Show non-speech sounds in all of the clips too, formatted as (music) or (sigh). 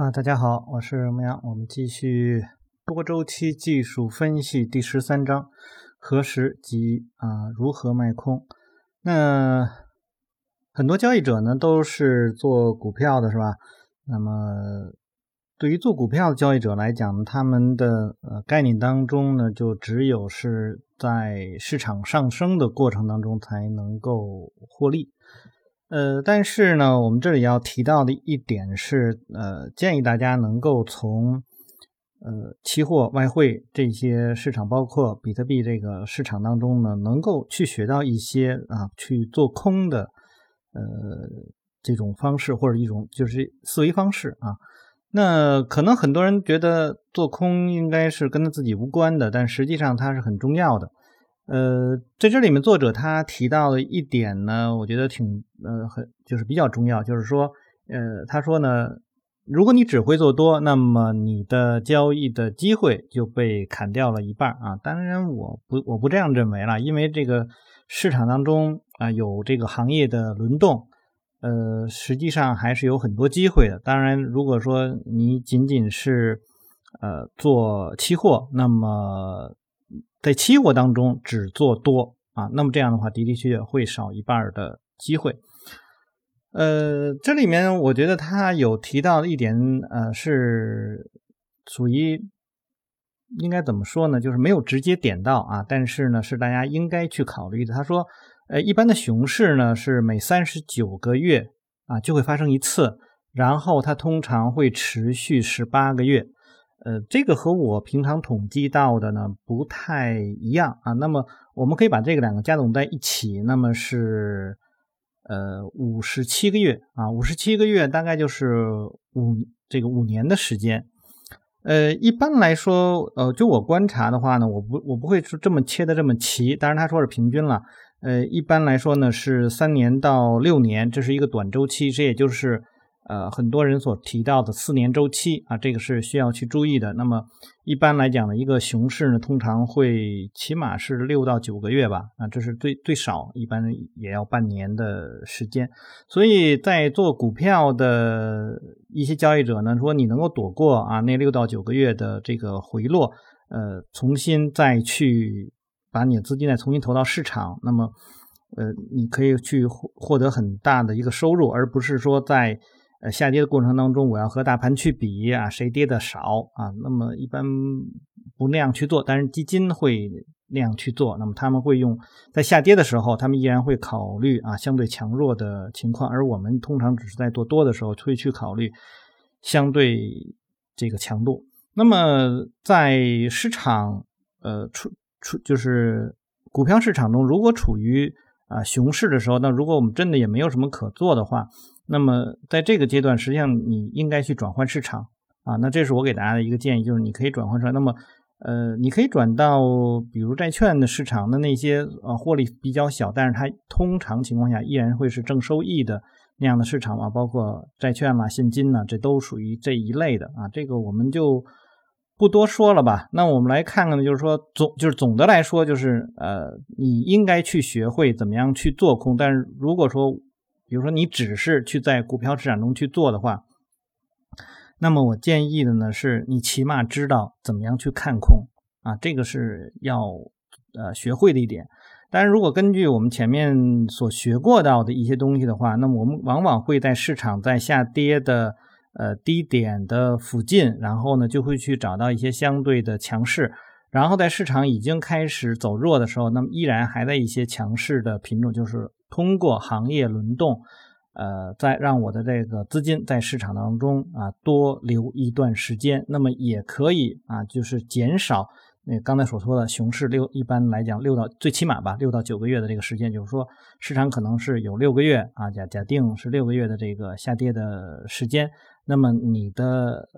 啊，大家好，我是牧羊，我们继续多周期技术分析第十三章，何时及啊如何卖空。那很多交易者呢都是做股票的，是吧？那么对于做股票的交易者来讲，他们的呃概念当中呢，就只有是在市场上升的过程当中才能够获利。呃，但是呢，我们这里要提到的一点是，呃，建议大家能够从呃期货、外汇这些市场，包括比特币这个市场当中呢，能够去学到一些啊去做空的呃这种方式，或者一种就是思维方式啊。那可能很多人觉得做空应该是跟他自己无关的，但实际上它是很重要的。呃，在这里面，作者他提到的一点呢，我觉得挺呃很就是比较重要，就是说，呃，他说呢，如果你只会做多，那么你的交易的机会就被砍掉了一半啊。当然，我不我不这样认为了，因为这个市场当中啊有这个行业的轮动，呃，实际上还是有很多机会的。当然，如果说你仅仅是呃做期货，那么。在期货当中只做多啊，那么这样的话的的确确会少一半的机会。呃，这里面我觉得他有提到一点，呃，是属于应该怎么说呢？就是没有直接点到啊，但是呢是大家应该去考虑的。他说，呃，一般的熊市呢是每三十九个月啊就会发生一次，然后它通常会持续十八个月。呃，这个和我平常统计到的呢不太一样啊。那么我们可以把这个两个加总在一起，那么是呃五十七个月啊，五十七个月大概就是五这个五年的时间。呃，一般来说，呃，就我观察的话呢，我不我不会说这么切的这么齐，当然他说是平均了。呃，一般来说呢是三年到六年，这是一个短周期，这也就是。呃，很多人所提到的四年周期啊，这个是需要去注意的。那么一般来讲呢，一个熊市呢，通常会起码是六到九个月吧，啊，这是最最少，一般也要半年的时间。所以在做股票的一些交易者呢，说你能够躲过啊那六到九个月的这个回落，呃，重新再去把你的资金再重新投到市场，那么呃，你可以去获获得很大的一个收入，而不是说在呃，下跌的过程当中，我要和大盘去比啊，谁跌的少啊？那么一般不那样去做，但是基金会那样去做。那么他们会用在下跌的时候，他们依然会考虑啊相对强弱的情况，而我们通常只是在做多的时候会去考虑相对这个强度。那么在市场呃处处就是股票市场中，如果处于啊熊市的时候，那如果我们真的也没有什么可做的话。那么在这个阶段，实际上你应该去转换市场啊。那这是我给大家的一个建议，就是你可以转换出来。那么，呃，你可以转到比如债券的市场的那些呃获利比较小，但是它通常情况下依然会是正收益的那样的市场啊，包括债券啦、现金呢，这都属于这一类的啊。这个我们就不多说了吧。那我们来看看呢，就是说总就是总的来说，就是呃，你应该去学会怎么样去做空。但是如果说比如说，你只是去在股票市场中去做的话，那么我建议的呢，是你起码知道怎么样去看空啊，这个是要呃学会的一点。但是如果根据我们前面所学过到的一些东西的话，那么我们往往会在市场在下跌的呃低点的附近，然后呢就会去找到一些相对的强势，然后在市场已经开始走弱的时候，那么依然还在一些强势的品种，就是。通过行业轮动，呃，再让我的这个资金在市场当中啊多留一段时间，那么也可以啊，就是减少那刚才所说的熊市六，一般来讲六到最起码吧六到九个月的这个时间，就是说市场可能是有六个月啊，假假定是六个月的这个下跌的时间，那么你的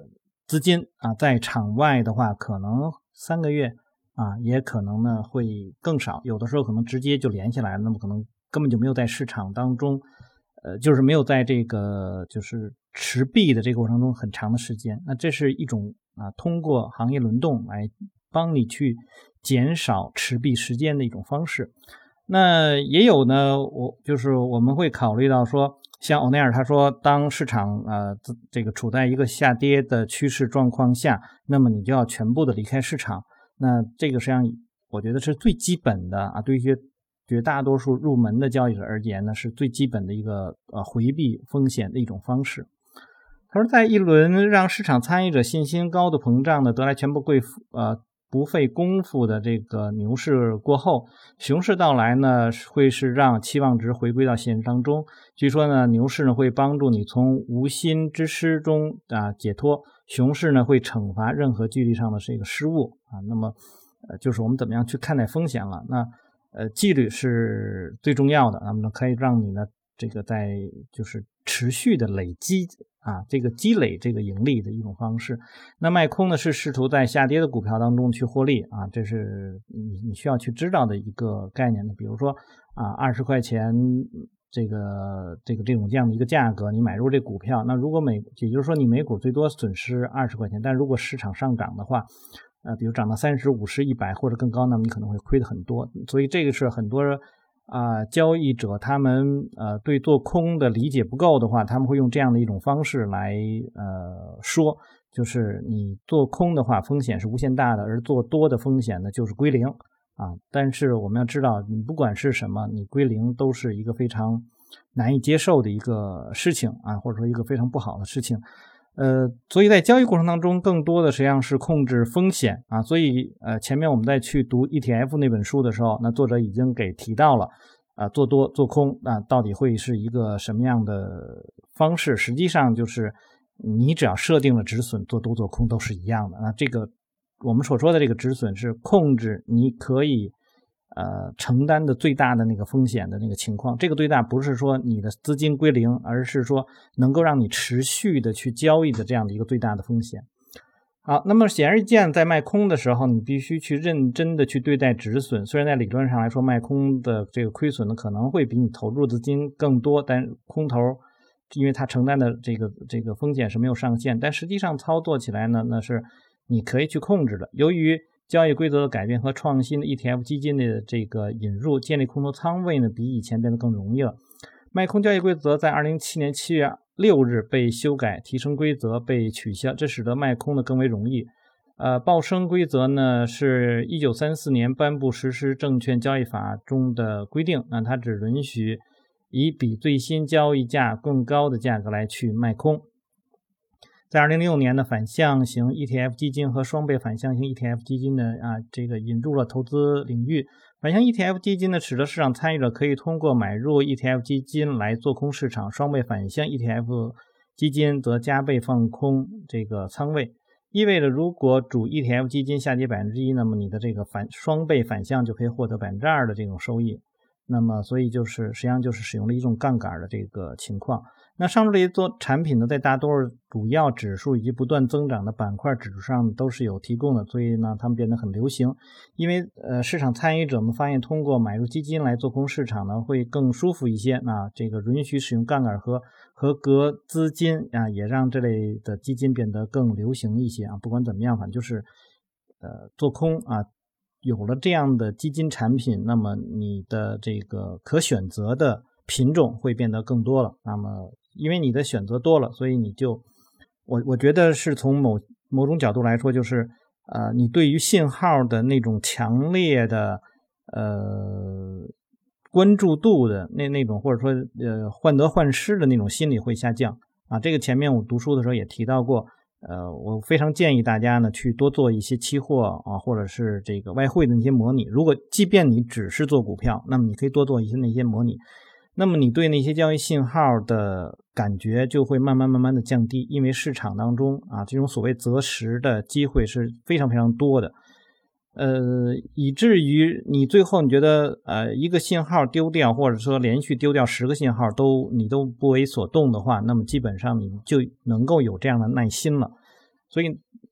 资金啊在场外的话，可能三个月啊，也可能呢会更少，有的时候可能直接就连下来，那么可能。根本就没有在市场当中，呃，就是没有在这个就是持币的这个过程中很长的时间。那这是一种啊，通过行业轮动来帮你去减少持币时间的一种方式。那也有呢，我就是我们会考虑到说，像欧奈尔他说，当市场呃这个处在一个下跌的趋势状况下，那么你就要全部的离开市场。那这个实际上我觉得是最基本的啊，对于绝绝大多数入门的交易者而言呢，是最基本的一个呃回避风险的一种方式。他说，在一轮让市场参与者信心高度膨胀的得来全不费呃不费功夫的这个牛市过后，熊市到来呢，会是让期望值回归到现实当中。据说呢，牛市呢会帮助你从无心之失中啊解脱，熊市呢会惩罚任何纪律上的这个失误啊。那么，呃，就是我们怎么样去看待风险了？那呃，纪律是最重要的，那么呢可以让你呢这个在就是持续的累积。啊，这个积累这个盈利的一种方式。那卖空呢，是试图在下跌的股票当中去获利啊，这是你你需要去知道的一个概念的。比如说啊，二十块钱这个这个这种这样的一个价格，你买入这股票，那如果每也就是说你每股最多损失二十块钱，但如果市场上涨的话，呃，比如涨到三十五十、一百或者更高，那么你可能会亏的很多。所以这个是很多。啊，交易者他们呃对做空的理解不够的话，他们会用这样的一种方式来呃说，就是你做空的话风险是无限大的，而做多的风险呢就是归零啊。但是我们要知道，你不管是什么，你归零都是一个非常难以接受的一个事情啊，或者说一个非常不好的事情。呃，所以在交易过程当中，更多的实际上是控制风险啊。所以，呃，前面我们在去读 ETF 那本书的时候，那作者已经给提到了，啊，做多做空，那到底会是一个什么样的方式？实际上就是你只要设定了止损，做多做空都是一样的。那这个我们所说的这个止损是控制，你可以。呃，承担的最大的那个风险的那个情况，这个最大不是说你的资金归零，而是说能够让你持续的去交易的这样的一个最大的风险。好，那么显而易见，在卖空的时候，你必须去认真的去对待止损。虽然在理论上来说，卖空的这个亏损呢可能会比你投入资金更多，但空头因为它承担的这个这个风险是没有上限，但实际上操作起来呢，那是你可以去控制的。由于交易规则的改变和创新的 ETF 基金的这个引入，建立空头仓位呢，比以前变得更容易了。卖空交易规则在2007年7月6日被修改，提升规则被取消，这使得卖空呢更为容易。呃，报升规则呢是一九三四年颁布实施证券交易法中的规定，那它只允许以比最新交易价更高的价格来去卖空。在二零零六年的反向型 ETF 基金和双倍反向型 ETF 基金呢啊，这个引入了投资领域。反向 ETF 基金呢，使得市场参与者可以通过买入 ETF 基金来做空市场；双倍反向 ETF 基金则加倍放空这个仓位，意味着如果主 ETF 基金下跌百分之一，那么你的这个反双倍反向就可以获得百分之二的这种收益。那么，所以就是实际上就是使用了一种杠杆的这个情况。那上述这些做产品呢，在大多数主要指数以及不断增长的板块指数上都是有提供的，所以呢，它们变得很流行。因为呃，市场参与者们发现，通过买入基金来做空市场呢，会更舒服一些。那这个允许使用杠杆和合格资金啊，也让这类的基金变得更流行一些啊。不管怎么样，反正就是呃，做空啊，有了这样的基金产品，那么你的这个可选择的品种会变得更多了。那么因为你的选择多了，所以你就，我我觉得是从某某种角度来说，就是呃，你对于信号的那种强烈的呃关注度的那那种，或者说呃患得患失的那种心理会下降啊。这个前面我读书的时候也提到过，呃，我非常建议大家呢去多做一些期货啊，或者是这个外汇的那些模拟。如果即便你只是做股票，那么你可以多做一些那些模拟。那么你对那些交易信号的感觉就会慢慢慢慢的降低，因为市场当中啊这种所谓择时的机会是非常非常多的，呃，以至于你最后你觉得呃一个信号丢掉，或者说连续丢掉十个信号都你都不为所动的话，那么基本上你就能够有这样的耐心了。所以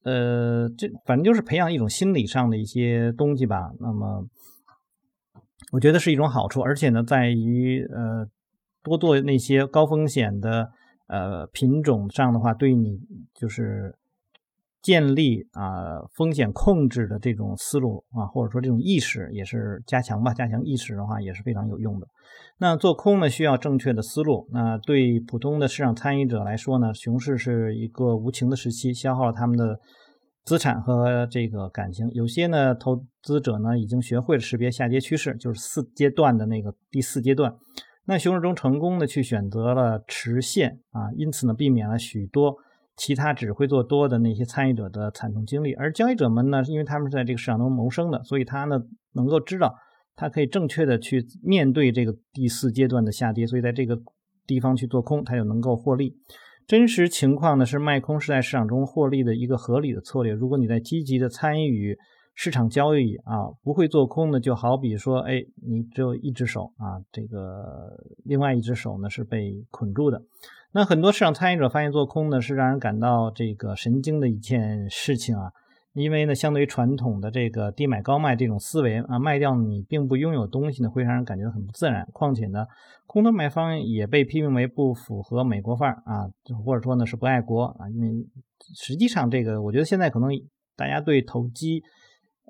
呃这反正就是培养一种心理上的一些东西吧。那么。我觉得是一种好处，而且呢，在于呃多做那些高风险的呃品种上的话，对你就是建立啊风险控制的这种思路啊，或者说这种意识也是加强吧。加强意识的话也是非常有用的。那做空呢需要正确的思路。那对普通的市场参与者来说呢，熊市是一个无情的时期，消耗了他们的资产和这个感情。有些呢投资者呢已经学会了识别下跌趋势，就是四阶段的那个第四阶段。那熊市中成功的去选择了持线啊，因此呢避免了许多。其他只会做多的那些参与者的惨痛经历，而交易者们呢，因为他们是在这个市场中谋生的，所以他呢能够知道，他可以正确的去面对这个第四阶段的下跌，所以在这个地方去做空，他就能够获利。真实情况呢是卖空是在市场中获利的一个合理的策略。如果你在积极的参与市场交易啊，不会做空呢，就好比说，哎，你只有一只手啊，这个另外一只手呢是被捆住的。那很多市场参与者发现做空呢是让人感到这个神经的一件事情啊，因为呢，相对于传统的这个低买高卖这种思维啊，卖掉你并不拥有东西呢，会让人感觉很不自然。况且呢，空头买方也被批评为不符合美国范儿啊，或者说呢是不爱国啊，因为实际上这个我觉得现在可能大家对投机。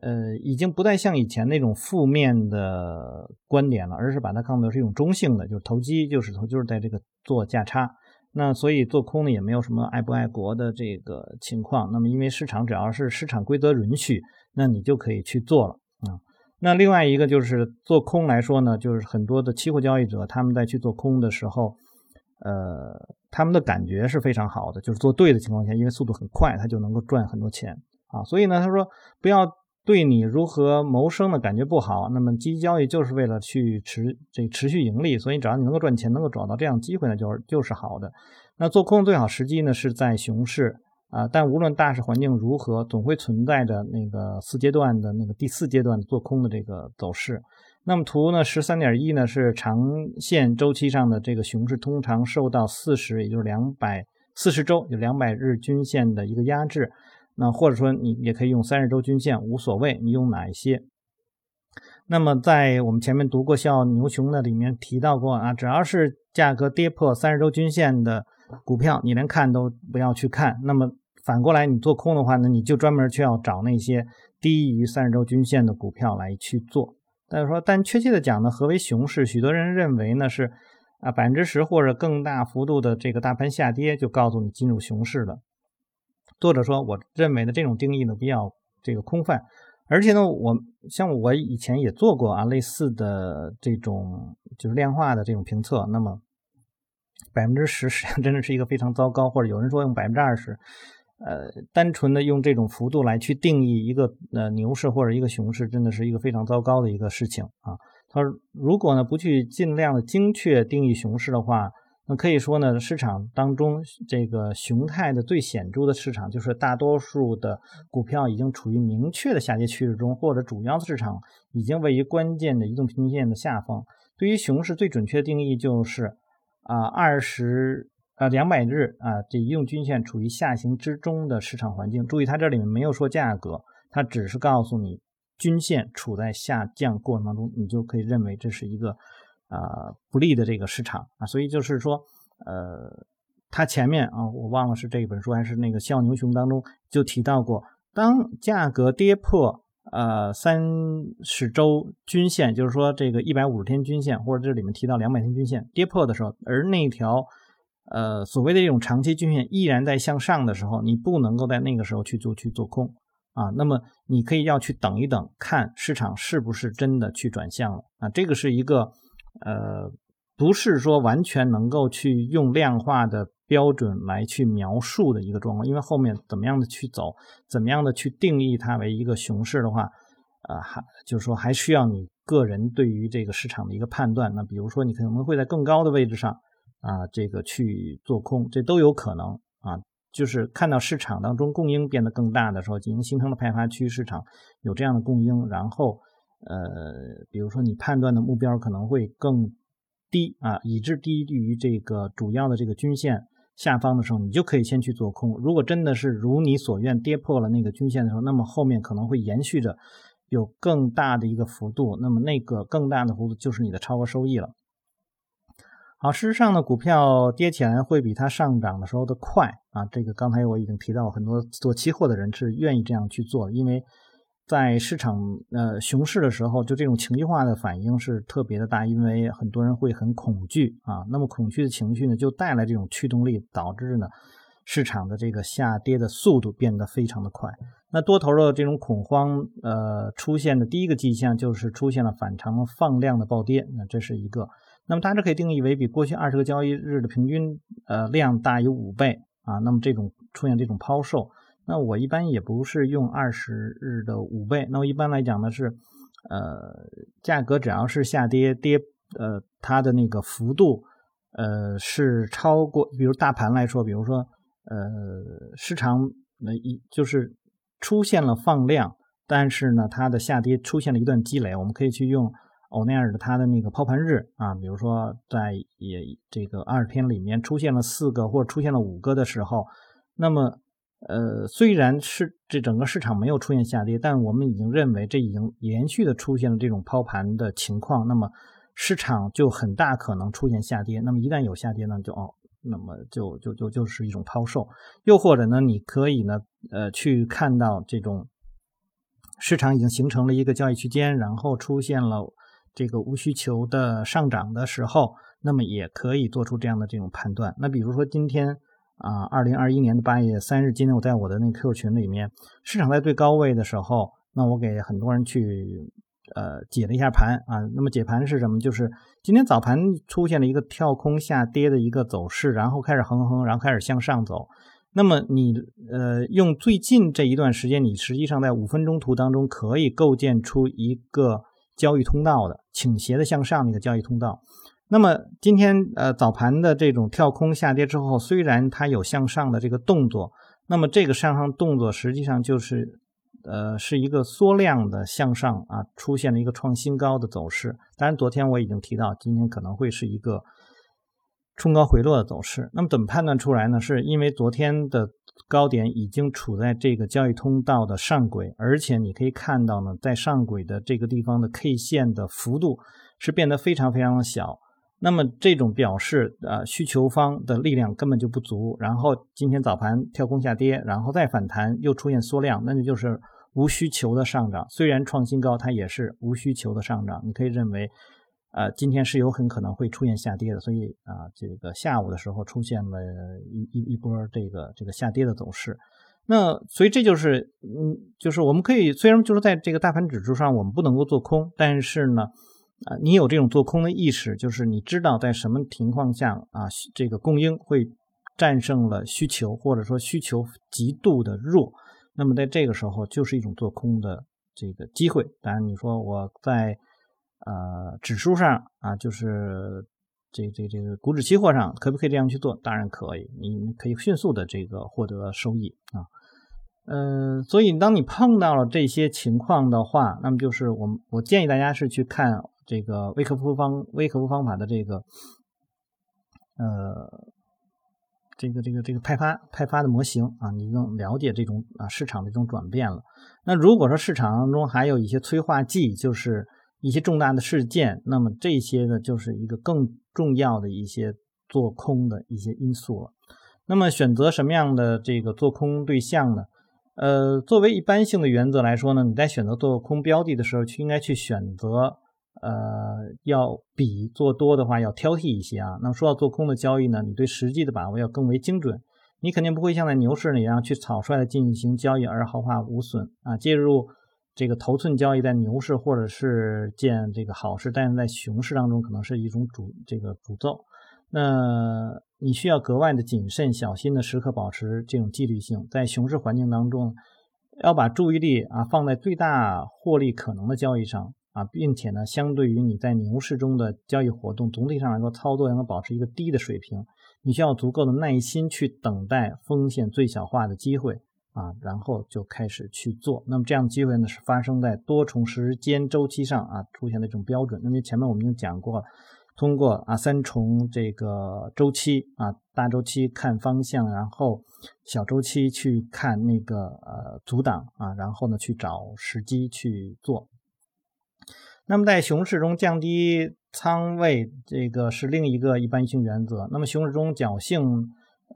呃，已经不再像以前那种负面的观点了，而是把它看作是一种中性的，就是投机就是投，就是在这个做价差。那所以做空呢，也没有什么爱不爱国的这个情况。那么因为市场只要是市场规则允许，那你就可以去做了啊。那另外一个就是做空来说呢，就是很多的期货交易者他们在去做空的时候，呃，他们的感觉是非常好的，就是做对的情况下，因为速度很快，他就能够赚很多钱啊。所以呢，他说不要。对你如何谋生的感觉不好，那么基金交易就是为了去持这持续盈利，所以只要你能够赚钱，能够找到这样机会呢，就是就是好的。那做空最好时机呢是在熊市啊，但无论大势环境如何，总会存在着那个四阶段的那个第四阶段做空的这个走势。那么图呢十三点一呢是长线周期上的这个熊市，通常受到四十也就是两百四十周就两百日均线的一个压制。那或者说你也可以用三十周均线，无所谓，你用哪一些？那么在我们前面读过《笑牛熊》的里面提到过啊，只要是价格跌破三十周均线的股票，你连看都不要去看。那么反过来，你做空的话呢，你就专门去要找那些低于三十周均线的股票来去做。但是说，但确切的讲呢，何为熊市？许多人认为呢是啊百分之十或者更大幅度的这个大盘下跌就告诉你进入熊市了。作者说：“我认为的这种定义呢比较这个空泛，而且呢，我像我以前也做过啊类似的这种就是量化的这种评测。那么百分之十 (laughs) 实际上真的是一个非常糟糕，或者有人说用百分之二十，呃，单纯的用这种幅度来去定义一个呃牛市或者一个熊市，真的是一个非常糟糕的一个事情啊。他说，如果呢不去尽量的精确定义熊市的话。”那可以说呢，市场当中这个熊态的最显著的市场，就是大多数的股票已经处于明确的下跌趋势中，或者主要的市场已经位于关键的移动平均线的下方。对于熊市最准确的定义就是啊，二十啊两百日啊这移动均线处于下行之中的市场环境。注意，它这里面没有说价格，它只是告诉你均线处在下降过程当中，你就可以认为这是一个。啊，不利的这个市场啊，所以就是说，呃，它前面啊，我忘了是这一本书还是那个《笑牛熊》当中就提到过，当价格跌破呃三十周均线，就是说这个一百五十天均线，或者这里面提到两百天均线跌破的时候，而那条呃所谓的这种长期均线依然在向上的时候，你不能够在那个时候去做去做空啊，那么你可以要去等一等，看市场是不是真的去转向了啊，这个是一个。呃，不是说完全能够去用量化的标准来去描述的一个状况，因为后面怎么样的去走，怎么样的去定义它为一个熊市的话，呃，还就是说还需要你个人对于这个市场的一个判断。那比如说你可能会在更高的位置上啊，这个去做空，这都有可能啊。就是看到市场当中供应变得更大的时候，进行形成了派发区，市场有这样的供应，然后。呃，比如说你判断的目标可能会更低啊，以致低于这个主要的这个均线下方的时候，你就可以先去做空。如果真的是如你所愿跌破了那个均线的时候，那么后面可能会延续着有更大的一个幅度，那么那个更大的幅度就是你的超额收益了。好，事实上呢，股票跌起来会比它上涨的时候的快啊。这个刚才我已经提到，很多做期货的人是愿意这样去做，因为在市场呃熊市的时候，就这种情绪化的反应是特别的大，因为很多人会很恐惧啊。那么恐惧的情绪呢，就带来这种驱动力，导致呢市场的这个下跌的速度变得非常的快。那多头的这种恐慌呃出现的第一个迹象就是出现了反常放量的暴跌，那这是一个。那么大致可以定义为比过去二十个交易日的平均呃量大于五倍啊。那么这种出现这种抛售，那我一般也不是用二十日的五倍。那我一般来讲呢是，呃，价格只要是下跌跌，呃，它的那个幅度，呃，是超过，比如大盘来说，比如说，呃，市场那一就是出现了放量，但是呢，它的下跌出现了一段积累，我们可以去用。欧奈尔的它的那个抛盘日啊，比如说在也这个二十天里面出现了四个或者出现了五个的时候，那么呃虽然是这整个市场没有出现下跌，但我们已经认为这已经连续的出现了这种抛盘的情况，那么市场就很大可能出现下跌。那么一旦有下跌呢，就哦，那么就就就就是一种抛售，又或者呢，你可以呢呃去看到这种市场已经形成了一个交易区间，然后出现了。这个无需求的上涨的时候，那么也可以做出这样的这种判断。那比如说今天啊，二零二一年的八月三日，今天我在我的那 Q 群里面，市场在最高位的时候，那我给很多人去呃解了一下盘啊。那么解盘是什么？就是今天早盘出现了一个跳空下跌的一个走势，然后开始横横，然后开始向上走。那么你呃用最近这一段时间，你实际上在五分钟图当中可以构建出一个。交易通道的倾斜的向上的一个交易通道，那么今天呃早盘的这种跳空下跌之后，虽然它有向上的这个动作，那么这个向上动作实际上就是呃是一个缩量的向上啊，出现了一个创新高的走势。当然，昨天我已经提到，今天可能会是一个冲高回落的走势。那么怎么判断出来呢？是因为昨天的。高点已经处在这个交易通道的上轨，而且你可以看到呢，在上轨的这个地方的 K 线的幅度是变得非常非常的小。那么这种表示，呃，需求方的力量根本就不足。然后今天早盘跳空下跌，然后再反弹，又出现缩量，那就就是无需求的上涨。虽然创新高，它也是无需求的上涨。你可以认为。呃，今天是有很可能会出现下跌的，所以啊，这个下午的时候出现了一一一波这个这个下跌的走势。那所以这就是，嗯，就是我们可以虽然就是在这个大盘指数上我们不能够做空，但是呢，啊，你有这种做空的意识，就是你知道在什么情况下啊，这个供应会战胜了需求，或者说需求极度的弱，那么在这个时候就是一种做空的这个机会。当然，你说我在。呃，指数上啊，就是这这这个股指期货上，可不可以这样去做？当然可以，你可以迅速的这个获得收益啊。嗯，所以当你碰到了这些情况的话，那么就是我们我建议大家是去看这个微克夫方微克夫方法的这个呃这个这个这个派发派发的模型啊，你更了解这种啊市场的这种转变了。那如果说市场当中还有一些催化剂，就是一些重大的事件，那么这些呢，就是一个更重要的一些做空的一些因素了。那么选择什么样的这个做空对象呢？呃，作为一般性的原则来说呢，你在选择做空标的的时候，去应该去选择呃，要比做多的话要挑剔一些啊。那么说到做空的交易呢，你对实际的把握要更为精准，你肯定不会像在牛市那样去草率的进行交易而毫发无损啊，介入。这个头寸交易在牛市或者是见这个好事，但是在熊市当中可能是一种主这个诅咒。那你需要格外的谨慎小心的时刻保持这种纪律性，在熊市环境当中，要把注意力啊放在最大获利可能的交易上啊，并且呢，相对于你在牛市中的交易活动，总体上来说操作应该保持一个低的水平。你需要足够的耐心去等待风险最小化的机会。啊，然后就开始去做。那么这样的机会呢，是发生在多重时间周期上啊，出现的这种标准。那么前面我们已经讲过，通过啊三重这个周期啊，大周期看方向，然后小周期去看那个呃阻挡啊，然后呢去找时机去做。那么在熊市中降低仓位这个是另一个一般性原则。那么熊市中侥幸，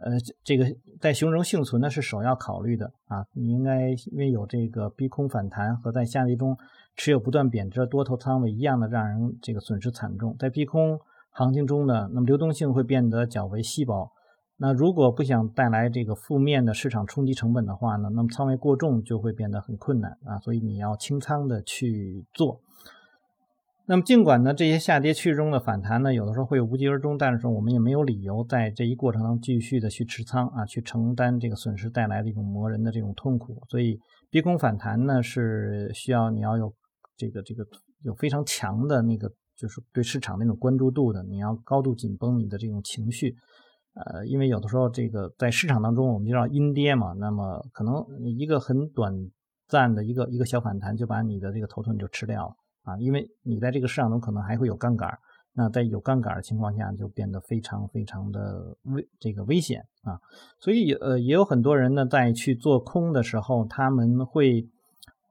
呃，这个在熊市中幸存呢是首要考虑的啊。你应该因为有这个逼空反弹和在下跌中持有不断贬值的多头仓位一样的让人这个损失惨重。在逼空行情中呢，那么流动性会变得较为稀薄。那如果不想带来这个负面的市场冲击成本的话呢，那么仓位过重就会变得很困难啊，所以你要清仓的去做。那么尽管呢这些下跌趋势中的反弹呢有的时候会无疾而终，但是我们也没有理由在这一过程中继续的去持仓啊，去承担这个损失带来的一种磨人的这种痛苦。所以逼空反弹呢是需要你要有这个这个有非常强的那个就是对市场那种关注度的，你要高度紧绷你的这种情绪。呃，因为有的时候这个在市场当中，我们知道阴跌嘛，那么可能一个很短暂的一个一个小反弹，就把你的这个头寸就吃掉了啊。因为你在这个市场中可能还会有杠杆，那在有杠杆的情况下，就变得非常非常的危这个危险啊。所以呃，也有很多人呢，在去做空的时候，他们会。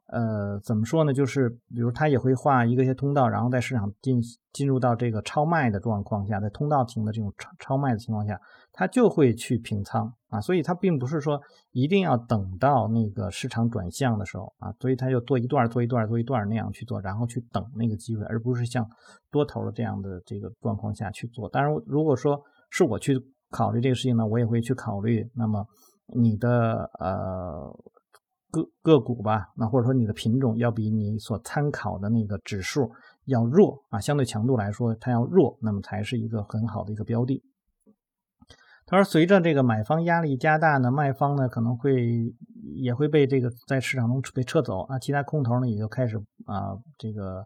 呃，怎么说呢？就是比如他也会画一个些通道，然后在市场进进入到这个超卖的状况下，在通道停的这种超超卖的情况下，他就会去平仓啊。所以他并不是说一定要等到那个市场转向的时候啊，所以他就做一段做一段做一段那样去做，然后去等那个机会，而不是像多头的这样的这个状况下去做。当然，如果说是我去考虑这个事情呢，我也会去考虑，那么你的呃。个个股吧，那或者说你的品种要比你所参考的那个指数要弱啊，相对强度来说它要弱，那么才是一个很好的一个标的。而，随着这个买方压力加大呢，卖方呢可能会也会被这个在市场中被撤走啊，其他空头呢也就开始啊这个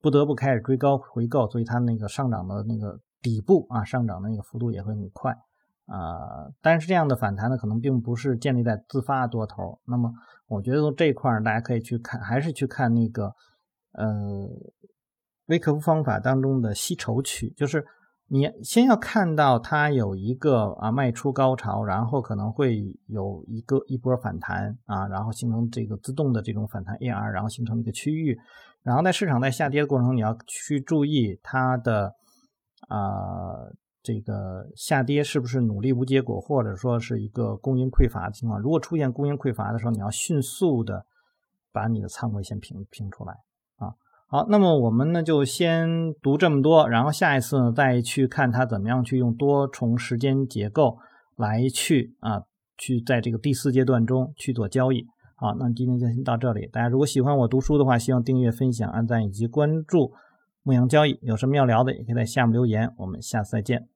不得不开始追高回购，所以它那个上涨的那个底部啊上涨的那个幅度也会很快。啊，但是这样的反弹呢，可能并不是建立在自发多头。那么，我觉得这一块，大家可以去看，还是去看那个，呃，微克夫方法当中的吸筹区，就是你先要看到它有一个啊卖出高潮，然后可能会有一个一波反弹啊，然后形成这个自动的这种反弹 AR，然后形成一个区域，然后在市场在下跌的过程中，你要去注意它的啊。这个下跌是不是努力无结果，或者说是一个供应匮乏的情况？如果出现供应匮乏的时候，你要迅速的把你的仓位先平平出来。好，那么我们呢就先读这么多，然后下一次呢再去看它怎么样去用多重时间结构来去啊去在这个第四阶段中去做交易。好，那今天就先到这里。大家如果喜欢我读书的话，希望订阅、分享、按赞以及关注牧羊交易。有什么要聊的，也可以在下面留言。我们下次再见。